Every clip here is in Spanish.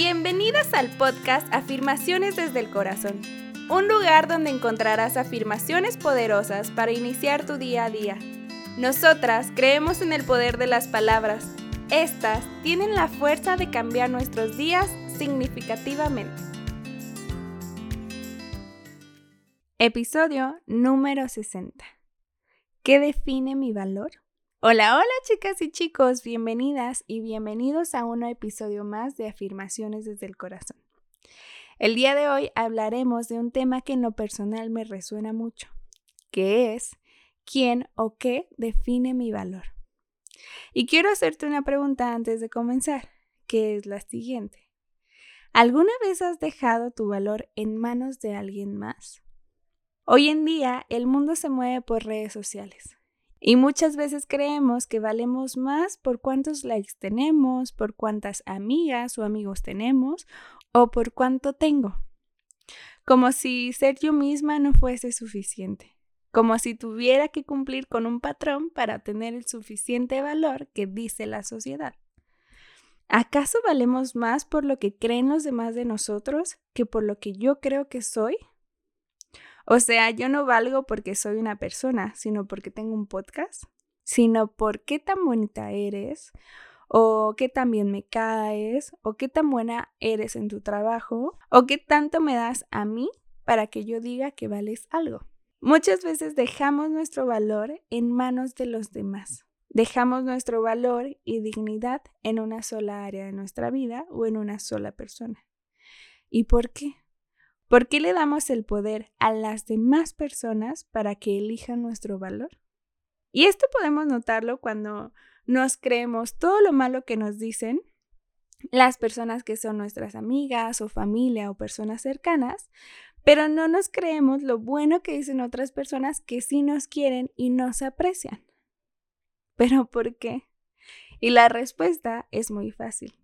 Bienvenidas al podcast Afirmaciones desde el Corazón, un lugar donde encontrarás afirmaciones poderosas para iniciar tu día a día. Nosotras creemos en el poder de las palabras. Estas tienen la fuerza de cambiar nuestros días significativamente. Episodio número 60. ¿Qué define mi valor? Hola, hola chicas y chicos, bienvenidas y bienvenidos a un episodio más de Afirmaciones desde el Corazón. El día de hoy hablaremos de un tema que en lo personal me resuena mucho, que es ¿quién o qué define mi valor? Y quiero hacerte una pregunta antes de comenzar, que es la siguiente. ¿Alguna vez has dejado tu valor en manos de alguien más? Hoy en día el mundo se mueve por redes sociales y muchas veces creemos que valemos más por cuántos likes tenemos, por cuántas amigas o amigos tenemos o por cuánto tengo. Como si ser yo misma no fuese suficiente. Como si tuviera que cumplir con un patrón para tener el suficiente valor que dice la sociedad. ¿Acaso valemos más por lo que creen los demás de nosotros que por lo que yo creo que soy? O sea, yo no valgo porque soy una persona, sino porque tengo un podcast, sino por qué tan bonita eres, o qué tan bien me caes, o qué tan buena eres en tu trabajo, o qué tanto me das a mí para que yo diga que vales algo. Muchas veces dejamos nuestro valor en manos de los demás. Dejamos nuestro valor y dignidad en una sola área de nuestra vida o en una sola persona. ¿Y por qué? ¿Por qué le damos el poder a las demás personas para que elijan nuestro valor? Y esto podemos notarlo cuando nos creemos todo lo malo que nos dicen las personas que son nuestras amigas o familia o personas cercanas, pero no nos creemos lo bueno que dicen otras personas que sí nos quieren y nos aprecian. ¿Pero por qué? Y la respuesta es muy fácil,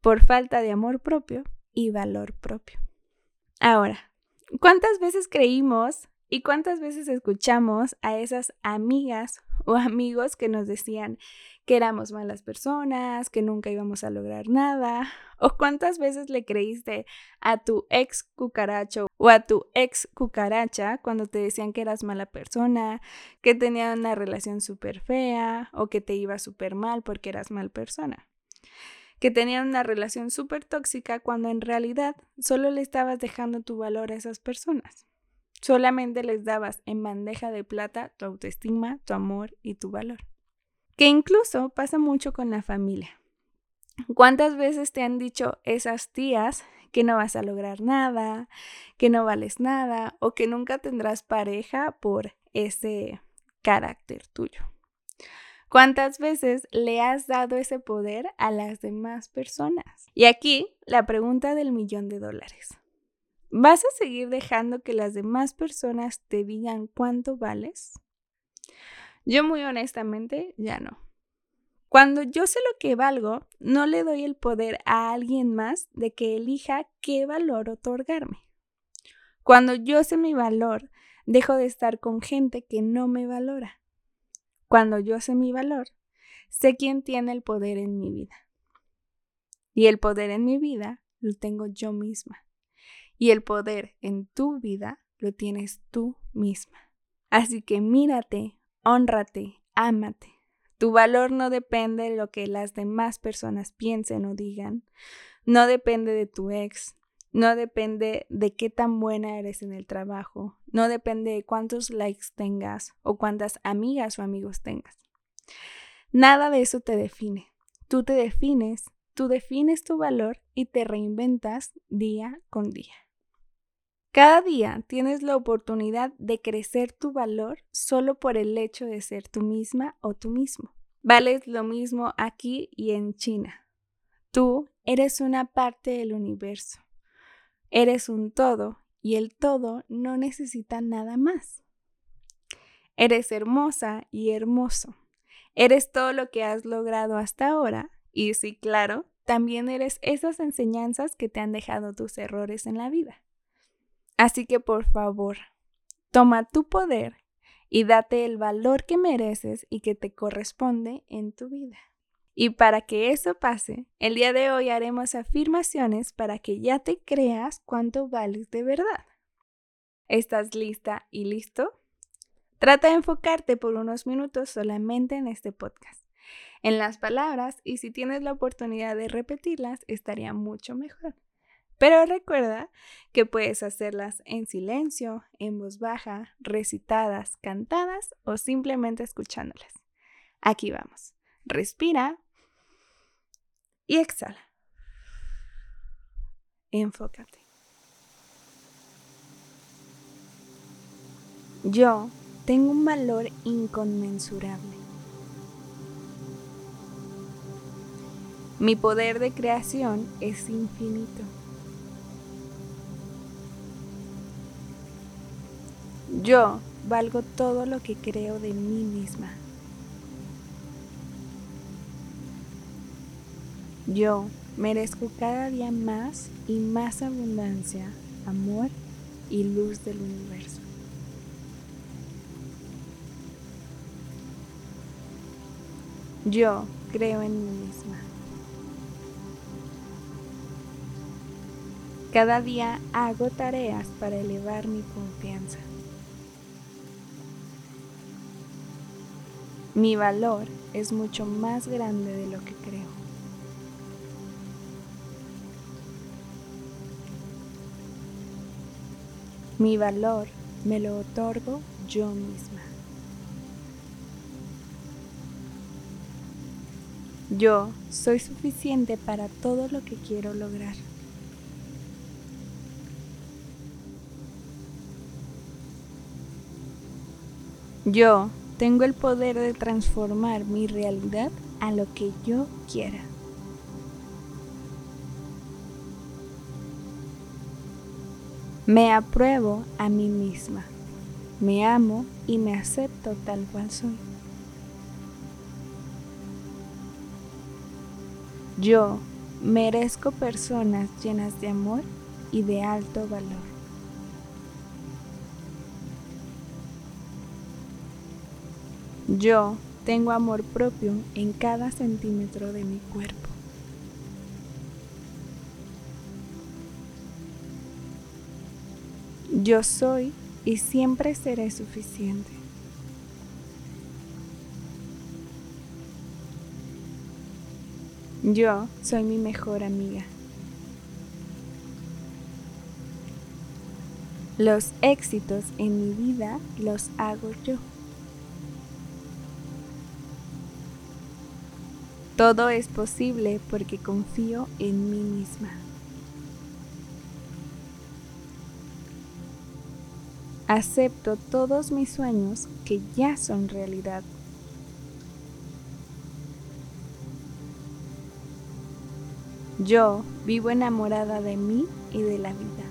por falta de amor propio y valor propio. Ahora, ¿cuántas veces creímos y cuántas veces escuchamos a esas amigas o amigos que nos decían que éramos malas personas, que nunca íbamos a lograr nada? ¿O cuántas veces le creíste a tu ex cucaracho o a tu ex cucaracha cuando te decían que eras mala persona, que tenían una relación súper fea o que te iba súper mal porque eras mal persona? Que tenían una relación súper tóxica cuando en realidad solo le estabas dejando tu valor a esas personas. Solamente les dabas en bandeja de plata tu autoestima, tu amor y tu valor. Que incluso pasa mucho con la familia. ¿Cuántas veces te han dicho esas tías que no vas a lograr nada, que no vales nada o que nunca tendrás pareja por ese carácter tuyo? ¿Cuántas veces le has dado ese poder a las demás personas? Y aquí la pregunta del millón de dólares. ¿Vas a seguir dejando que las demás personas te digan cuánto vales? Yo muy honestamente ya no. Cuando yo sé lo que valgo, no le doy el poder a alguien más de que elija qué valor otorgarme. Cuando yo sé mi valor, dejo de estar con gente que no me valora. Cuando yo sé mi valor, sé quién tiene el poder en mi vida. Y el poder en mi vida lo tengo yo misma. Y el poder en tu vida lo tienes tú misma. Así que mírate, honrate, ámate. Tu valor no depende de lo que las demás personas piensen o digan. No depende de tu ex, no depende de qué tan buena eres en el trabajo, no depende de cuántos likes tengas o cuántas amigas o amigos tengas. Nada de eso te define. Tú te defines, tú defines tu valor y te reinventas día con día. Cada día tienes la oportunidad de crecer tu valor solo por el hecho de ser tú misma o tú mismo. Vales lo mismo aquí y en China. Tú eres una parte del universo. Eres un todo y el todo no necesita nada más. Eres hermosa y hermoso. Eres todo lo que has logrado hasta ahora y sí, claro, también eres esas enseñanzas que te han dejado tus errores en la vida. Así que por favor, toma tu poder y date el valor que mereces y que te corresponde en tu vida. Y para que eso pase, el día de hoy haremos afirmaciones para que ya te creas cuánto vales de verdad. ¿Estás lista y listo? Trata de enfocarte por unos minutos solamente en este podcast, en las palabras y si tienes la oportunidad de repetirlas estaría mucho mejor. Pero recuerda que puedes hacerlas en silencio, en voz baja, recitadas, cantadas o simplemente escuchándolas. Aquí vamos. Respira y exhala. Enfócate. Yo tengo un valor inconmensurable. Mi poder de creación es infinito. Yo valgo todo lo que creo de mí misma. Yo merezco cada día más y más abundancia, amor y luz del universo. Yo creo en mí misma. Cada día hago tareas para elevar mi confianza. Mi valor es mucho más grande de lo que creo. Mi valor me lo otorgo yo misma. Yo soy suficiente para todo lo que quiero lograr. Yo tengo el poder de transformar mi realidad a lo que yo quiera. Me apruebo a mí misma. Me amo y me acepto tal cual soy. Yo merezco personas llenas de amor y de alto valor. Yo tengo amor propio en cada centímetro de mi cuerpo. Yo soy y siempre seré suficiente. Yo soy mi mejor amiga. Los éxitos en mi vida los hago yo. Todo es posible porque confío en mí misma. Acepto todos mis sueños que ya son realidad. Yo vivo enamorada de mí y de la vida.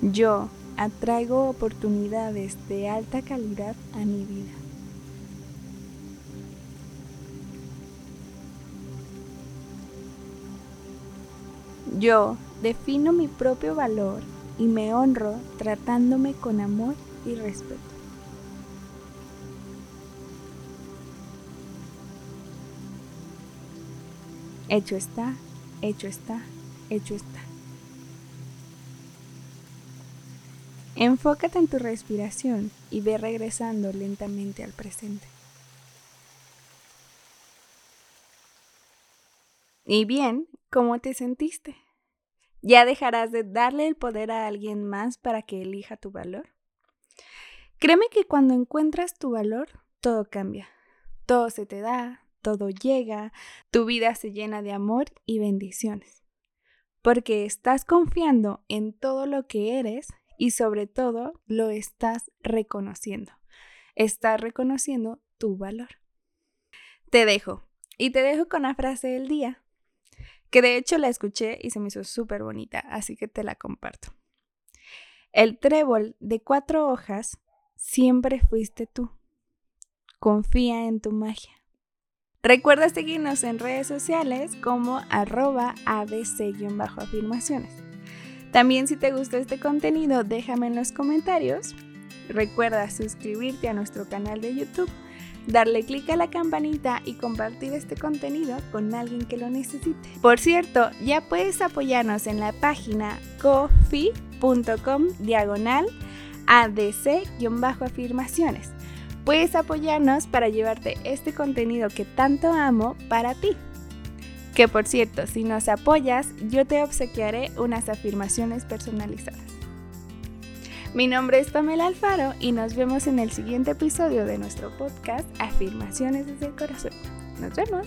Yo atraigo oportunidades de alta calidad a mi vida. Yo defino mi propio valor y me honro tratándome con amor y respeto. Hecho está, hecho está, hecho está. Enfócate en tu respiración y ve regresando lentamente al presente. Y bien, ¿cómo te sentiste? ¿Ya dejarás de darle el poder a alguien más para que elija tu valor? Créeme que cuando encuentras tu valor, todo cambia. Todo se te da, todo llega, tu vida se llena de amor y bendiciones. Porque estás confiando en todo lo que eres y sobre todo lo estás reconociendo. Estás reconociendo tu valor. Te dejo. Y te dejo con la frase del día, que de hecho la escuché y se me hizo súper bonita, así que te la comparto. El trébol de cuatro hojas siempre fuiste tú. Confía en tu magia. Recuerda seguirnos en redes sociales como arroba abc-afirmaciones. También si te gustó este contenido, déjame en los comentarios Recuerda suscribirte a nuestro canal de YouTube, darle clic a la campanita y compartir este contenido con alguien que lo necesite. Por cierto, ya puedes apoyarnos en la página coffee.com diagonal ADC-afirmaciones. Puedes apoyarnos para llevarte este contenido que tanto amo para ti. Que por cierto, si nos apoyas, yo te obsequiaré unas afirmaciones personalizadas. Mi nombre es Pamela Alfaro y nos vemos en el siguiente episodio de nuestro podcast Afirmaciones desde el Corazón. Nos vemos.